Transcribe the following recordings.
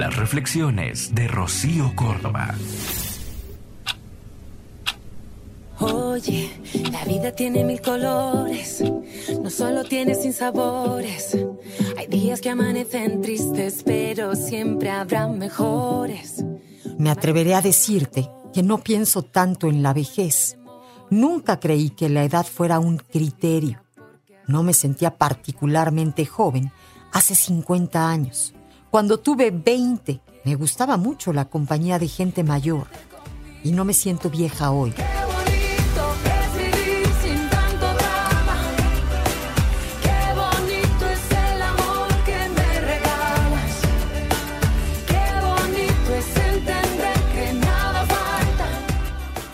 Las reflexiones de Rocío Córdoba. Oye, la vida tiene mil colores, no solo tiene sin sabores. Hay días que amanecen tristes, pero siempre habrá mejores. Me atreveré a decirte que no pienso tanto en la vejez. Nunca creí que la edad fuera un criterio. No me sentía particularmente joven hace 50 años. Cuando tuve 20, me gustaba mucho la compañía de gente mayor. Y no me siento vieja hoy.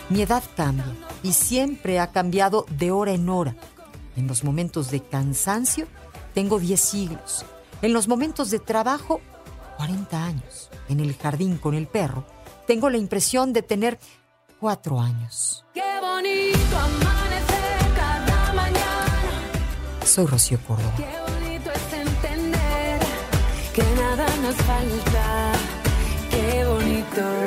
Mi edad cambia y siempre ha cambiado de hora en hora. En los momentos de cansancio tengo 10 siglos. En los momentos de trabajo, 40 años. En el jardín con el perro, tengo la impresión de tener 4 años. Qué bonito amanecer cada mañana. Soy Rocío Córdoba. Qué bonito es entender que nada nos falta. Qué bonito.